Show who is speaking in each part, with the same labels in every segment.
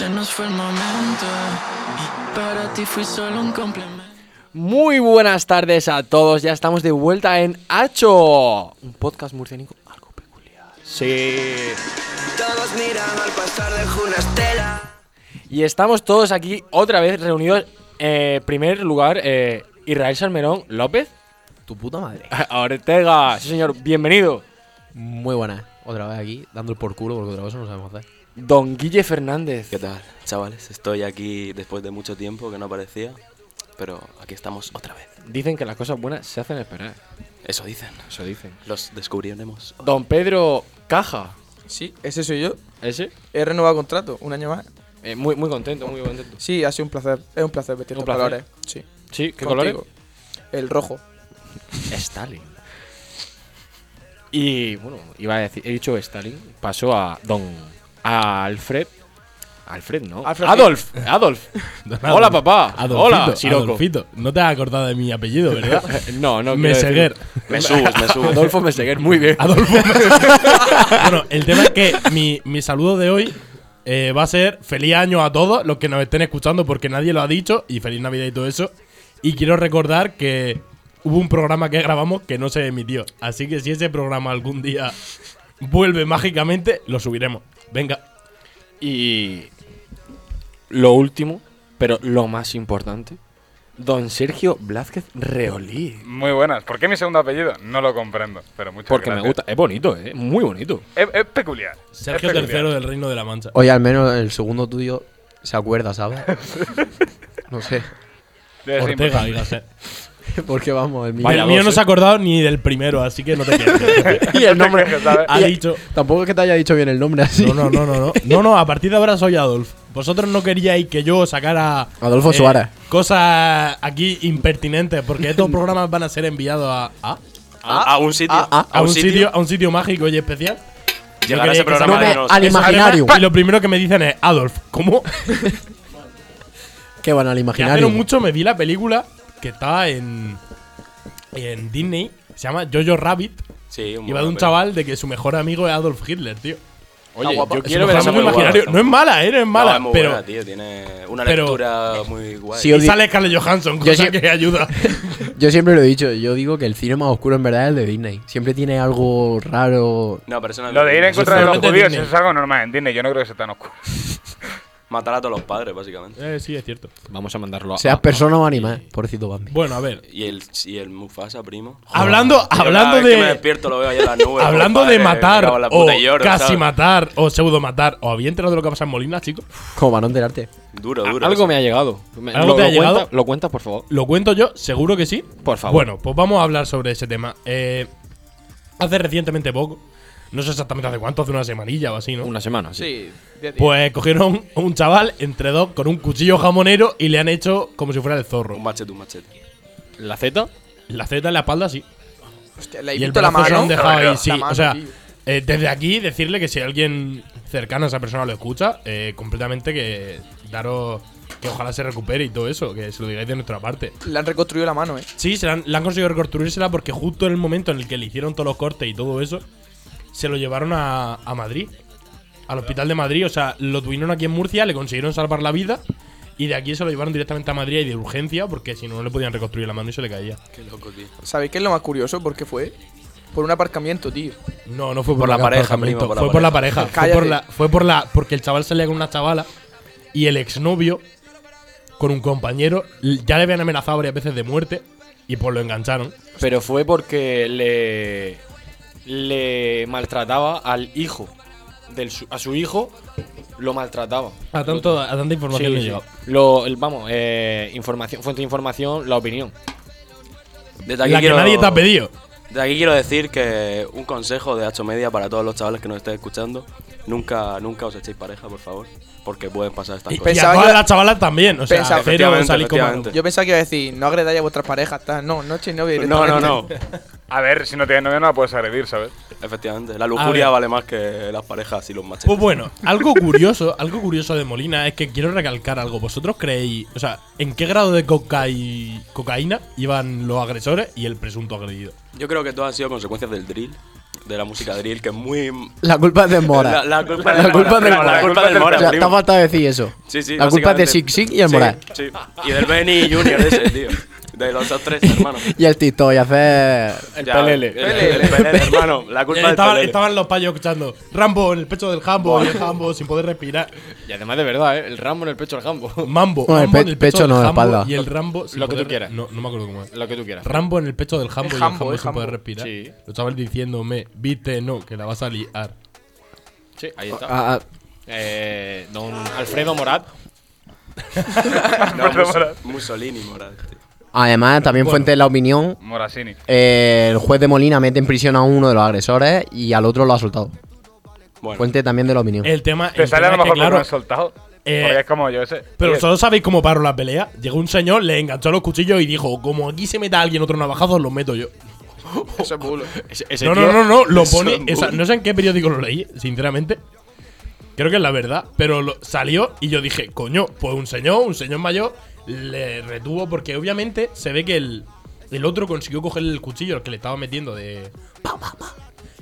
Speaker 1: se nos fue el momento. Y para ti fui solo un complemento.
Speaker 2: Muy buenas tardes a todos, ya estamos de vuelta en Hacho, un podcast murcianico algo peculiar. Sí.
Speaker 3: Todos miran al pasar de una estela.
Speaker 2: Y estamos todos aquí otra vez reunidos. En primer lugar, eh, Israel Salmerón López.
Speaker 4: Tu puta madre.
Speaker 2: Ortega, sí señor, bienvenido.
Speaker 4: Muy buena. Otra vez aquí, dando el por culo porque otra cosa no sabemos hacer.
Speaker 2: Don Guille Fernández.
Speaker 5: ¿Qué tal, chavales? Estoy aquí después de mucho tiempo que no aparecía, pero aquí estamos otra vez.
Speaker 2: Dicen que las cosas buenas se hacen esperar.
Speaker 5: Eso dicen.
Speaker 2: Eso dicen.
Speaker 5: Los descubriremos.
Speaker 2: Don Pedro Caja.
Speaker 6: Sí, ese soy yo.
Speaker 2: ¿Ese?
Speaker 6: He renovado contrato un año más.
Speaker 2: Eh, muy, muy contento, muy contento.
Speaker 6: Sí, ha sido un placer. Es un placer vestir los colores. Sí.
Speaker 2: Sí, ¿qué
Speaker 6: Contigo.
Speaker 2: colores?
Speaker 6: El rojo.
Speaker 2: Stalin. Y bueno, iba a decir, he dicho Stalin, pasó a Don a Alfred. Alfred, ¿no?
Speaker 6: Alfred
Speaker 2: Adolf, Adolf. Hola, papá. Hola, Siroco.
Speaker 7: Adolfito. No te has acordado de mi apellido, ¿verdad?
Speaker 2: No, no.
Speaker 7: Meseguer.
Speaker 2: decir-
Speaker 5: Mesús, Mesús.
Speaker 2: Adolfo Meseguer, muy bien.
Speaker 7: Adolfo bueno, el tema es que mi, mi saludo de hoy eh, va a ser feliz año a todos los que nos estén escuchando porque nadie lo ha dicho y feliz Navidad y todo eso. Y quiero recordar que hubo un programa que grabamos que no se emitió. Así que si ese programa algún día vuelve mágicamente, lo subiremos. Venga.
Speaker 2: Y lo último, pero lo más importante, Don Sergio Blázquez Reolí.
Speaker 8: Muy buenas. ¿Por qué mi segundo apellido? No lo comprendo, pero muchas
Speaker 2: Porque me gusta, es bonito, eh, muy bonito.
Speaker 8: Es, es peculiar.
Speaker 7: Sergio
Speaker 8: es peculiar.
Speaker 7: III del Reino de la Mancha.
Speaker 4: Oye, al menos el segundo tuyo se acuerda, ¿sabes? no sé.
Speaker 8: Debe
Speaker 7: Ortega.
Speaker 4: Porque vamos, el mío.
Speaker 2: Vaya
Speaker 7: el mío no
Speaker 2: eh.
Speaker 7: se ha acordado ni del primero, así que no te quedes.
Speaker 4: y el nombre.
Speaker 8: ¿sabes?
Speaker 7: ha dicho.
Speaker 4: Tampoco es que te haya dicho bien el nombre así.
Speaker 7: No, no, no, no, no. No, no, a partir de ahora soy Adolf. Vosotros no queríais que yo sacara.
Speaker 4: Adolfo
Speaker 7: eh,
Speaker 4: Suárez.
Speaker 7: Cosas aquí impertinentes, porque estos programas van a ser enviados a. ¿A?
Speaker 5: A, a un sitio.
Speaker 7: a un sitio, a un sitio mágico y especial.
Speaker 5: Ese programa de
Speaker 4: Al
Speaker 7: además, Y lo primero que me dicen es Adolf. ¿Cómo?
Speaker 4: Qué bueno, al
Speaker 7: Que hace no
Speaker 4: imaginario.
Speaker 7: mucho me vi la película que estaba en. En Disney. Se llama Jojo Rabbit.
Speaker 5: Sí, un
Speaker 7: Y va de un chaval de que su mejor amigo es Adolf Hitler, tío.
Speaker 2: Oye,
Speaker 6: guapa.
Speaker 2: yo quiero
Speaker 7: mejor
Speaker 2: ver esa
Speaker 5: muy
Speaker 2: película.
Speaker 7: imaginario. No es mala, ¿eh? No es mala.
Speaker 5: No, es muy
Speaker 7: pero.
Speaker 5: buena, tío. Tiene una
Speaker 7: pero-
Speaker 5: lectura muy guay.
Speaker 4: Sí,
Speaker 7: Y
Speaker 4: Yo di-
Speaker 7: sale Scarlett Johansson,
Speaker 4: Yo
Speaker 7: cosa
Speaker 4: sí-
Speaker 7: que ayuda.
Speaker 4: Yo siempre lo he dicho. Yo digo que el cine más oscuro en verdad es el de Disney. Siempre tiene algo raro.
Speaker 5: No, pero eso no es
Speaker 8: Lo de ir en contra de los judíos
Speaker 7: Disney.
Speaker 8: eso es algo normal en Disney. Yo no creo que sea tan oscuro.
Speaker 5: Matar a todos los padres, básicamente.
Speaker 7: Eh, sí, es cierto.
Speaker 2: Vamos a mandarlo a.
Speaker 4: Seas
Speaker 2: a-
Speaker 4: persona o animal. Pobrecito Bambi.
Speaker 7: Bueno, a ver.
Speaker 5: Y el, y el Mufasa, primo.
Speaker 7: Hablando,
Speaker 5: Yo cada
Speaker 7: hablando
Speaker 5: vez que me
Speaker 7: de.
Speaker 5: despierto lo veo ahí en las nubes.
Speaker 7: Hablando de matar o casi
Speaker 5: ¿sabes?
Speaker 7: matar o pseudo matar, ¿os había enterado de lo que pasa en Molina, chicos?
Speaker 4: Como para no enterarte.
Speaker 5: Duro, duro.
Speaker 2: Algo me ha llegado. Me-
Speaker 7: ¿Algo
Speaker 2: lo,
Speaker 7: te ha
Speaker 2: lo
Speaker 7: llegado?
Speaker 2: cuenta- ¿Lo cuentas, por favor?
Speaker 7: ¿Lo cuento yo? Seguro que sí.
Speaker 2: Por favor.
Speaker 7: Bueno, pues vamos a hablar sobre ese tema. Eh, hace recientemente poco, no sé exactamente hace cuánto, hace una semanilla o así, ¿no?
Speaker 2: Una semana, sí.
Speaker 7: Pues cogieron a un chaval entre dos con un cuchillo jamonero y le han hecho como si fuera el zorro.
Speaker 5: Un machete, un machete.
Speaker 2: La Z.
Speaker 7: La Z en la espalda, sí.
Speaker 6: Hostia, le he
Speaker 7: y el
Speaker 6: la
Speaker 7: se han dejado ahí,
Speaker 6: La
Speaker 7: sí.
Speaker 6: mano,
Speaker 7: o sea, eh, desde aquí decirle que si alguien cercano a esa persona lo escucha, eh, completamente que daros que ojalá se recupere y todo eso, que se lo digáis de nuestra parte.
Speaker 6: Le han reconstruido la mano, eh.
Speaker 7: Sí, se la han, la han conseguido reconstruírsela porque justo en el momento en el que le hicieron todos los cortes y todo eso, se lo llevaron a, a Madrid, al hospital de Madrid. O sea, lo tuvieron aquí en Murcia, le consiguieron salvar la vida y de aquí se lo llevaron directamente a Madrid y de urgencia porque si no, no le podían reconstruir la mano y se le caía.
Speaker 5: Qué loco, tío.
Speaker 6: ¿Sabéis qué es lo más curioso? Porque fue por un aparcamiento, tío.
Speaker 7: No, no fue por,
Speaker 5: Por la pareja,
Speaker 7: aparcamiento,
Speaker 5: primo, por la
Speaker 7: fue por la pareja. Fue por la, fue por la. Porque el chaval salía con una chavala y el exnovio con un compañero ya le habían amenazado varias veces de muerte y pues lo engancharon.
Speaker 2: Pero fue porque le. Le maltrataba al hijo. Del, su- a su hijo lo maltrataba.
Speaker 7: A, tanto, a tanta
Speaker 2: Sí,
Speaker 7: información
Speaker 2: sí.
Speaker 7: llegado.
Speaker 2: Lo, el- vamos, eh, información, fuente de información, la opinión.
Speaker 5: Desde aquí
Speaker 7: La que
Speaker 5: quiero-
Speaker 7: nadie te ha pedido.
Speaker 5: De aquí quiero decir que un consejo de Hacho Media para todos los chavales que nos estén escuchando: nunca, nunca os echéis pareja, por favor, porque pueden pasar estas
Speaker 7: Y, y
Speaker 5: cosas.
Speaker 7: a
Speaker 6: Pensaba
Speaker 7: todas las chavalas también. O sea,
Speaker 6: Pensaba-
Speaker 5: Efectivamente,
Speaker 7: salir como-
Speaker 5: efectivamente.
Speaker 6: Yo pensaba que iba a decir, no agredáis a vuestras parejas, tal. No, no echéis novio
Speaker 5: No, no, no.
Speaker 8: A ver, si no tienes novia no la puedes agredir, ¿sabes?
Speaker 5: Efectivamente, la lujuria vale más que las parejas y los machetes.
Speaker 7: Pues bueno, algo curioso, algo curioso de Molina es que quiero recalcar algo. ¿Vosotros creéis, o sea, en qué grado de cocai- cocaína iban los agresores y el presunto agredido?
Speaker 5: Yo creo que todo han sido consecuencias del drill. De la música drill, que es muy.
Speaker 4: La culpa es de Mora.
Speaker 5: La, la culpa
Speaker 4: La
Speaker 5: del
Speaker 4: culpa
Speaker 5: Mora, la
Speaker 4: Mora.
Speaker 5: culpa del Mora,
Speaker 4: O sea,
Speaker 5: primo.
Speaker 4: decir eso.
Speaker 5: Sí, sí,
Speaker 4: La culpa es de. Six Six y el
Speaker 5: Sí. Sí, Y del Benny Junior ese, tío. De los dos tres, hermano.
Speaker 4: Y el TikTok y hacer.
Speaker 2: El
Speaker 5: Ya,
Speaker 2: pelele.
Speaker 5: El, el pelele, hermano. La culpa del
Speaker 7: Estaban,
Speaker 5: pelele.
Speaker 7: estaban los payos escuchando Rambo en el pecho del Jambo y el Jambo sin poder respirar.
Speaker 2: Y además de verdad, ¿eh? El Rambo en el pecho del Jambo.
Speaker 7: Mambo.
Speaker 4: Bueno, el
Speaker 7: Mambo
Speaker 4: pe-
Speaker 7: en el
Speaker 4: pecho
Speaker 7: pecho,
Speaker 4: no, la espalda.
Speaker 7: Y el Rambo sin
Speaker 2: Lo que tú
Speaker 7: poder-
Speaker 2: quieras.
Speaker 7: No, no me acuerdo cómo es.
Speaker 2: Lo que tú quieras.
Speaker 7: Rambo en el pecho del Jambo y el
Speaker 6: Jambo,
Speaker 7: Jambo
Speaker 6: el
Speaker 7: sin poder respirar.
Speaker 2: Sí.
Speaker 7: Los chavales diciéndome, viste, no, que la vas a liar.
Speaker 2: Sí, ahí está.
Speaker 4: Ah, ah,
Speaker 2: Eh, don Alfredo Morat.
Speaker 5: No, Mus- Mussolini, Morat. tío.
Speaker 4: Además, también fuente de la opinión.
Speaker 8: Morasini.
Speaker 4: eh, el juez de Molina mete en prisión a uno de los agresores y al otro lo ha soltado.
Speaker 5: Bueno,
Speaker 4: Fuente también de la opinión.
Speaker 7: El tema,
Speaker 8: Te
Speaker 7: el
Speaker 8: sale a lo
Speaker 7: es que,
Speaker 8: mejor porque
Speaker 7: claro,
Speaker 8: lo han soltado.
Speaker 7: eh,
Speaker 8: es como yo ese.
Speaker 7: Pero solo sabéis cómo paró la pelea. Llegó un señor, le enganchó los cuchillos y dijo: Como aquí se meta alguien otro navajazo, los meto yo.
Speaker 6: Eso es bulo.
Speaker 2: Ese, ese
Speaker 7: No, no, no, no, lo pone. esa- no sé en qué periódico lo leí, sinceramente. Creo que es la verdad, pero lo- salió y yo dije, coño, pues un señor, un señor mayor, le retuvo porque obviamente se ve que el, el otro consiguió coger el cuchillo, el que le estaba metiendo de. pa, pa, pa.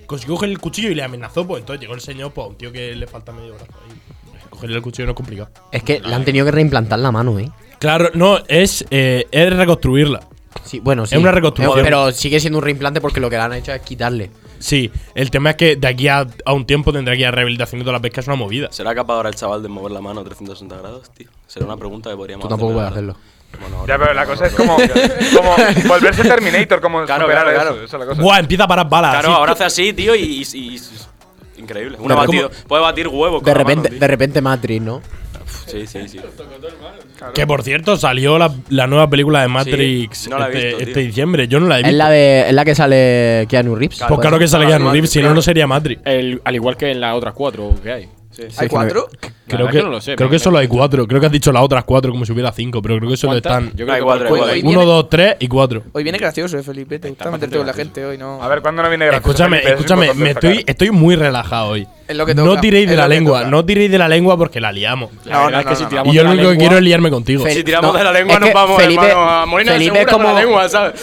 Speaker 7: Consiguió coger el cuchillo y le amenazó, pues entonces llegó el señor, pues a un tío que le falta medio brazo ahí. Cogerle el cuchillo no es complicado.
Speaker 4: Es que le han tenido que reimplantar la mano, ¿eh?
Speaker 7: Claro, no, es, eh, es reconstruirla.
Speaker 4: Sí, bueno, sí.
Speaker 7: Es una reconstrucción.
Speaker 4: Pero sigue siendo un reimplante porque lo que le han hecho es quitarle.
Speaker 7: Sí, el tema es que de aquí a, a un tiempo tendrá que ir a rehabilitación de toda la pesca, es una movida.
Speaker 5: ¿será capaz ahora el chaval de mover la mano a 360 grados, tío? Será una pregunta que podríamos
Speaker 4: Tú tampoco puedes hacerlo.
Speaker 5: Bueno,
Speaker 8: Ya, pero la cosa es como, como volverse Terminator, como
Speaker 5: Claro,
Speaker 8: superar
Speaker 5: claro,
Speaker 8: eso.
Speaker 5: claro.
Speaker 8: Esa es la cosa.
Speaker 7: Buah, empieza a parar balas.
Speaker 5: Claro, ahora hace así, tío, y. y- y- increíble. Una
Speaker 4: De
Speaker 5: batido, puede batir huevos.
Speaker 4: De
Speaker 5: mano,
Speaker 4: repente, de repente Matrix, ¿no?
Speaker 5: Sí, sí, sí.
Speaker 7: Que por cierto, salió la, la nueva película de Matrix
Speaker 5: no la he
Speaker 7: este,
Speaker 5: visto, tío.
Speaker 7: este diciembre. Yo no la he
Speaker 4: Es
Speaker 7: visto.
Speaker 4: la, de, es la que sale Keanu Reeves.
Speaker 7: pues claro que sale Keanu Reeves, si no, no sería Matrix.
Speaker 2: El- al igual que en las otras cuatro que hay.
Speaker 6: ¿Hay cuatro?
Speaker 7: Creo que,
Speaker 2: que no lo sé,
Speaker 7: creo
Speaker 2: me-
Speaker 7: que solo hay cuatro. Creo que has dicho las otras cuatro como si hubiera cinco, pero creo que solo
Speaker 2: ¿Cuántas?
Speaker 7: están
Speaker 2: Yo creo
Speaker 5: Hay
Speaker 2: que
Speaker 5: cuatro, cuatro.
Speaker 6: Hoy
Speaker 7: uno,
Speaker 6: viene-
Speaker 7: dos, tres y cuatro.
Speaker 6: Hoy viene gracioso, eh, Felipe. Te gusta meterte con la gente hoy, ¿no?
Speaker 8: A ver, ¿cuándo no viene gracioso?
Speaker 7: Escúchame,
Speaker 8: Felipe?
Speaker 7: Escúchame, me estoy, estoy muy relajado hoy.
Speaker 6: Es lo que
Speaker 7: No
Speaker 6: toca,
Speaker 7: tiréis de la lengua,
Speaker 6: toca.
Speaker 7: no tiréis de la lengua porque la liamos.
Speaker 2: La
Speaker 6: No,
Speaker 2: verdad
Speaker 6: no,
Speaker 2: es que
Speaker 6: no,
Speaker 2: si
Speaker 6: no.
Speaker 2: tiramos
Speaker 7: Y yo lo único que quiero es liarme contigo.
Speaker 5: Si tiramos
Speaker 4: No,
Speaker 5: de la lengua,
Speaker 4: es
Speaker 5: nos vamos,
Speaker 4: Felipe-
Speaker 5: hermano. A Molina
Speaker 4: Felipe es
Speaker 5: con la
Speaker 4: como-
Speaker 5: lengua, ¿sabes?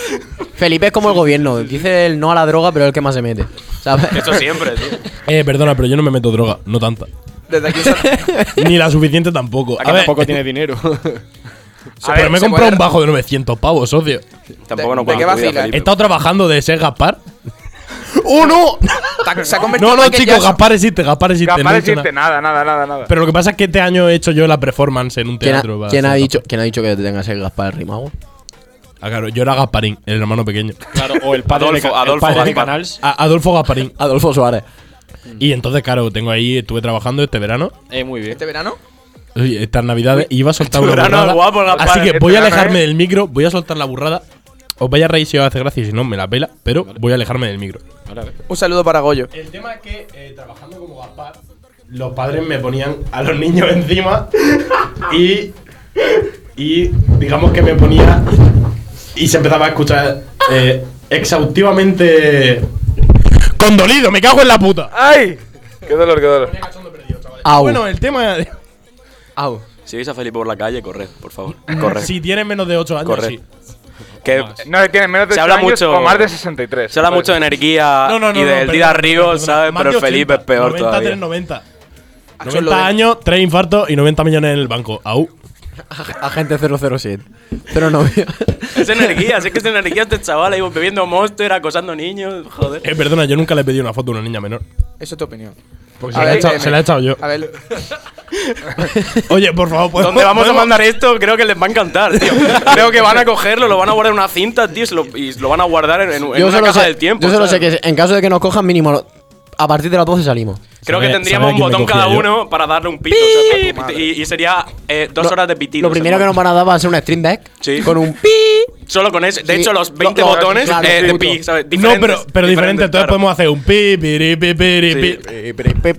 Speaker 4: Felipe es como el gobierno. Dice el no a la droga, pero es el que más se mete. ¿Sabes?
Speaker 5: Eso siempre, tío.
Speaker 7: Eh, perdona, pero yo no me meto droga, no tanta.
Speaker 6: Desde aquí
Speaker 7: Ni la suficiente tampoco. A ver,
Speaker 2: tampoco tiene dinero.
Speaker 7: pero me he comprado
Speaker 6: puede-
Speaker 7: un bajo de 900 pavos, socio.
Speaker 5: Tampoco
Speaker 6: ¿De-
Speaker 5: nos
Speaker 6: de qué vacila?
Speaker 7: He estado trabajando de ser Gaspar. ¡Oh, no!
Speaker 6: Se ha convertido
Speaker 7: No, no, chicos. Gaspar existe, Gaspar existe. no
Speaker 8: de
Speaker 7: dicho
Speaker 8: decirte
Speaker 7: nada.
Speaker 8: nada, nada, nada.
Speaker 7: Pero lo que pasa es que este año he hecho yo la performance en un
Speaker 4: ¿Quién, ha,
Speaker 7: teatro.
Speaker 4: quién ha dicho,
Speaker 7: Gaspar.
Speaker 4: ¿Quién ha dicho que te tengas el Gaspar Rimago?
Speaker 7: Ah, claro, yo era Gasparín, el hermano pequeño.
Speaker 2: claro, o el padre
Speaker 5: Adolfo-
Speaker 2: de, Ca- el
Speaker 5: Adolfo
Speaker 2: padre de
Speaker 5: Gaspar.
Speaker 2: Canals.
Speaker 7: A- Adolfo Gasparín.
Speaker 4: Adolfo Suárez.
Speaker 7: Y entonces, claro, tengo ahí, estuve trabajando este verano,
Speaker 2: Eh, muy bien.
Speaker 6: ¿Este verano?
Speaker 7: oye, estas navidades, iba a soltar
Speaker 5: Este
Speaker 7: una burrada.
Speaker 5: guapo,
Speaker 7: Así que
Speaker 8: este
Speaker 7: voy a alejarme
Speaker 8: ¿eh?
Speaker 7: del micro, voy a soltar la burrada. Os vaya a reír si os hace gracia y si no, me la pela, pero voy a alejarme del micro.
Speaker 2: Vale, a ver.
Speaker 6: Un saludo para Goyo.
Speaker 7: El tema es que eh, trabajando como Gaspar, los padres me ponían a los niños encima y. Y digamos que me ponía. Y se empezaba a escuchar eh, exhaustivamente. ¡Condolido! ¡Me cago en la puta!
Speaker 8: ¡Ay! ¡Qué dolor, qué dolor!
Speaker 4: Au.
Speaker 7: Bueno, el tema.
Speaker 4: Au.
Speaker 5: Si veis a Felipe por la calle, corred, por favor. Corred.
Speaker 7: Si tienes menos de 8 años,
Speaker 5: Corred.
Speaker 7: sí.
Speaker 5: Que
Speaker 8: No, que tienen menos de
Speaker 5: Se
Speaker 8: 8
Speaker 5: habla
Speaker 8: años
Speaker 5: mucho-
Speaker 8: o más de 63.
Speaker 5: se habla mucho de energía
Speaker 7: No, no, no.
Speaker 5: y del Rigo,
Speaker 7: perdón.
Speaker 5: ¿sabes? Pero el Felipe
Speaker 7: 80,
Speaker 5: es peor
Speaker 7: 90,
Speaker 5: todavía.
Speaker 7: 390.
Speaker 6: Eso es
Speaker 7: 90
Speaker 6: lo de-
Speaker 7: años, 3 infartos y 90 millones en el banco. Au.
Speaker 4: Agente 007. Pero no.
Speaker 5: Es energía, sé que es energía este chaval ahí bebiendo monster, acosando niños, joder.
Speaker 7: Eh, perdona, yo nunca le he pedido una foto a una niña menor.
Speaker 6: Eso es tu opinión.
Speaker 7: Porque
Speaker 6: A
Speaker 7: se la, he echado,
Speaker 6: eh,
Speaker 7: se la he echado yo.
Speaker 6: A ver,
Speaker 7: Oye, por favor, ¿podemos-
Speaker 5: Donde vamos a mandar esto, creo que les va a encantar, tío. Creo que van a cogerlo, lo van a guardar en una cinta, tío, y lo, y lo van a guardar en, en- una caja
Speaker 4: sé,
Speaker 5: del tiempo.
Speaker 4: yo solo sé
Speaker 5: ¿sabes?
Speaker 4: que en caso de que nos cojan, mínimo a partir de las 12 salimos.
Speaker 5: Creo que
Speaker 7: ¿Sabe-
Speaker 5: tendríamos un botón cada uno para darle un pito. o sea, y, y sería eh, dos
Speaker 4: Lo-
Speaker 5: horas de pitido.
Speaker 4: Lo primero que nos van a dar va a ser un stream deck
Speaker 5: Sí.
Speaker 4: con un pi.
Speaker 5: Solo con ese. De
Speaker 4: Sí,
Speaker 5: hecho, los 20
Speaker 4: lo- lo-
Speaker 5: botones
Speaker 4: claro,
Speaker 5: eh, de
Speaker 4: justo.
Speaker 5: pi, ¿sabes?
Speaker 7: No, pero, pero diferente. Entonces
Speaker 5: claro.
Speaker 7: podemos hacer un pi, piri, pi, piri,
Speaker 5: Sí.
Speaker 7: pi, pi,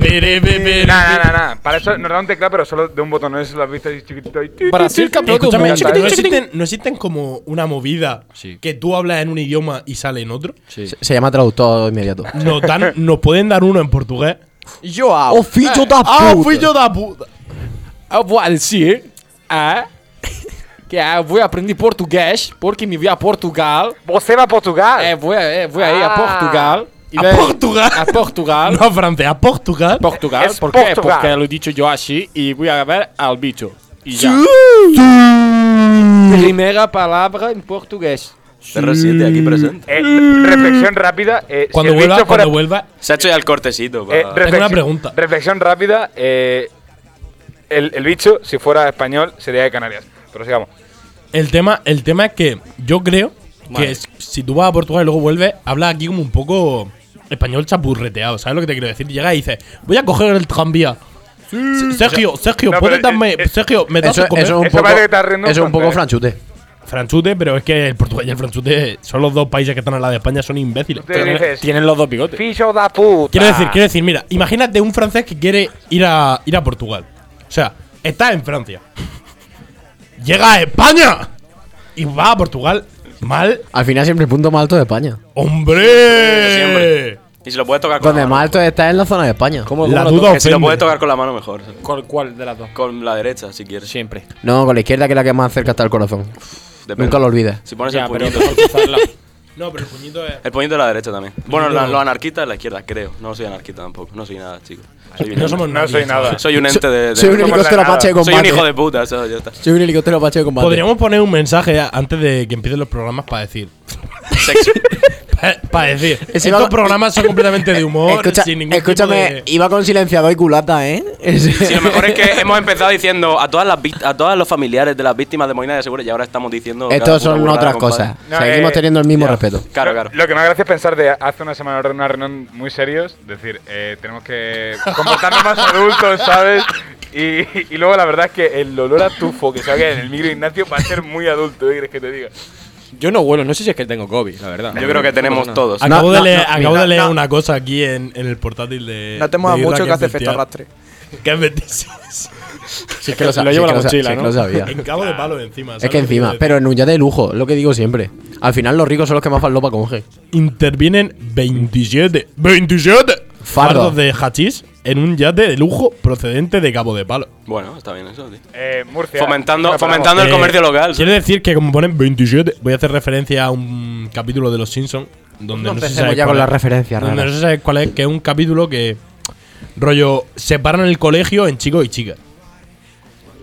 Speaker 7: piri, pi, pi.
Speaker 8: Nah, nah, nah, nah. Para eso nos da un teclado, pero solo de un botón. No lo has visto ahí chiquitito.
Speaker 2: Brasil campeón del
Speaker 7: Escúchame,
Speaker 2: mundo.
Speaker 7: ¿no existen, ¿no existen como una movida
Speaker 2: Sí.
Speaker 7: que tú hablas en un idioma y sale en otro?
Speaker 2: Sí.
Speaker 4: Se, se llama traductor inmediato.
Speaker 7: Nos, dan, nos pueden dar uno en portugués.
Speaker 6: Joao.
Speaker 4: ¡Oh, ficho da
Speaker 7: ¡Ah,
Speaker 4: puta!
Speaker 7: fui yo da puta!
Speaker 2: Ah, voy a decir. Ah. que ah, voy a aprender portugués porque me voy a Portugal.
Speaker 8: Você vai a Portugal?
Speaker 2: Eh, voy, a, eh, voy a ir a
Speaker 8: Ah.
Speaker 2: Portugal. y
Speaker 7: ¿A
Speaker 2: ver-
Speaker 7: Portugal?
Speaker 2: A Portugal.
Speaker 7: No a Francia, a Portugal.
Speaker 2: Portugal.
Speaker 8: Es
Speaker 2: ¿Por qué?
Speaker 8: Portugal.
Speaker 2: Porque lo he dicho yo así y voy a ver al bicho. Y ya. Primera palabra en portugués.
Speaker 5: CR7 aquí presente.
Speaker 8: Eh, reflexión rápida. eh,
Speaker 7: Cuando
Speaker 8: si
Speaker 7: vuelva,
Speaker 8: bicho fuera-
Speaker 7: cuando vuelva,
Speaker 5: Se ha hecho ya el cortecito.
Speaker 8: eh, reflexión-
Speaker 7: una pregunta.
Speaker 8: Reflexión rápida. eh, el, el bicho, si fuera español, sería de Canarias. Pero sigamos.
Speaker 7: el tema, el tema es que yo creo
Speaker 2: Vale.
Speaker 7: que es- si tú vas a Portugal y luego vuelves, habla aquí como un poco español chapurreteado. ¿Sabes lo que te quiero decir? Llega y dice, voy a coger el tranvía. Sergio, Sergio,
Speaker 8: No,
Speaker 7: ¿puedes darme.
Speaker 8: eh,
Speaker 7: Sergio, ¿me das
Speaker 4: Eso,
Speaker 7: a comer?
Speaker 4: eso es un
Speaker 8: Eso
Speaker 4: poco, eso es un poco
Speaker 8: francés.
Speaker 4: franchute.
Speaker 7: Franchute, pero es que el portugués y el franchute son los dos países que están al lado de España, son imbéciles.
Speaker 8: Dices,
Speaker 2: Tienen los dos bigotes.
Speaker 8: Ficho da puta.
Speaker 7: Quiero decir, quiero decir, mira, imagínate un francés que quiere ir a, ir a Portugal. O sea, está en Francia. Llega a España y va a Portugal. Mal.
Speaker 4: Al final siempre el punto más alto de España.
Speaker 7: ¡Hombre!
Speaker 5: Siempre. Y si lo puedes tocar con
Speaker 4: Donde
Speaker 5: la
Speaker 4: más
Speaker 5: mano.
Speaker 4: alto está es en la zona de España.
Speaker 2: ¿Cómo,
Speaker 7: La
Speaker 2: cómo lo
Speaker 7: duda?
Speaker 5: Que si lo puedes tocar con la mano mejor.
Speaker 2: ¿Cuál, cuál de las dos?
Speaker 5: Con la derecha, si quieres.
Speaker 2: Siempre.
Speaker 4: No, con la izquierda que es la que más cerca está el corazón.
Speaker 5: Depende.
Speaker 4: Nunca lo olvides.
Speaker 5: Si pones
Speaker 2: Ya,
Speaker 5: el
Speaker 2: pero
Speaker 5: puñito.
Speaker 2: cruzarla.
Speaker 7: No, pero el puñito es.
Speaker 5: El puñito de la derecha también. Bueno, la- los anarquistas de la izquierda, creo. No soy anarquista tampoco. No soy nada, chicos. Soy
Speaker 7: No somos
Speaker 8: No
Speaker 7: nadie,
Speaker 8: soy nada.
Speaker 5: soy un ente de. de-
Speaker 4: Soy un helicóptero
Speaker 8: nada.
Speaker 4: apache de
Speaker 5: soy
Speaker 4: combate.
Speaker 5: un hijo de puta, eso ya está.
Speaker 4: Soy un helicóptero apache de combate.
Speaker 7: Podríamos poner un mensaje antes de que empiecen los programas para decir.
Speaker 5: Sexo.
Speaker 7: Para decir.
Speaker 4: Ese
Speaker 7: Estos programas son completamente de humor.
Speaker 4: Escucha-
Speaker 7: sin ningún
Speaker 4: escúchame,
Speaker 7: tipo de-
Speaker 4: iba con silenciador y culata, ¿eh?
Speaker 5: Sí, lo mejor es que hemos empezado diciendo a todas las a todos los familiares de las víctimas de Molina de Segura y ahora estamos diciendo.
Speaker 4: Estos son
Speaker 5: burrada,
Speaker 4: otras
Speaker 5: compadre.
Speaker 4: cosas.
Speaker 8: No,
Speaker 4: Seguimos
Speaker 8: eh,
Speaker 4: teniendo el mismo
Speaker 5: ya.
Speaker 4: respeto.
Speaker 5: Claro,
Speaker 8: Lo-
Speaker 5: claro.
Speaker 8: Lo que me hace gracia es pensar de hace una semana en una reunión muy serios, decir, eh, tenemos que comportarnos más adultos, ¿sabes? Y, y luego la verdad es que el olor a tufo que salga en el micro Ignacio va a ser muy adulto, ¿qué quieres que te diga?
Speaker 2: Yo no huelo, no sé si es que tengo COVID, la verdad.
Speaker 5: Yo creo que tenemos todos.
Speaker 7: Acabo
Speaker 4: No,
Speaker 7: de leer,
Speaker 4: no,
Speaker 7: acabo de leer
Speaker 6: no.
Speaker 7: una cosa aquí en, en el portátil de.
Speaker 6: No te muevas
Speaker 7: de Irra
Speaker 6: mucho que hace
Speaker 7: es
Speaker 6: efecto arrastre.
Speaker 7: Que es bestial.
Speaker 4: Si es que lo,
Speaker 2: Lo
Speaker 4: si
Speaker 2: llevo
Speaker 4: es
Speaker 2: en
Speaker 4: que
Speaker 2: la mochila,
Speaker 4: si es que
Speaker 2: ¿no?
Speaker 4: lo sabía.
Speaker 7: En cabo de palo encima.
Speaker 4: Es
Speaker 7: ¿sabes
Speaker 4: que
Speaker 7: lo
Speaker 4: encima, pero en un yate de lujo, lo que digo siempre. Al final los ricos son los que más falopa
Speaker 7: decir? Intervienen 27. ¡27!
Speaker 4: Fardo.
Speaker 7: Fardos de hachís en un yate de lujo procedente de Cabo de Palo.
Speaker 5: Bueno, está bien eso, tío.
Speaker 8: Eh, Murcia.
Speaker 5: Fomentando, fomentando el
Speaker 7: Eh,
Speaker 5: comercio local.
Speaker 7: Quiere decir que, como ponen 27, voy a hacer referencia a un capítulo de Los Simpsons. Donde
Speaker 4: No
Speaker 7: no, sé si
Speaker 4: empecemos
Speaker 7: sabes
Speaker 4: ya con las referencias
Speaker 7: Donde
Speaker 4: raras.
Speaker 7: no se sabe cuál es, que es un capítulo que. Rollo, separan el colegio en chicos y chicas.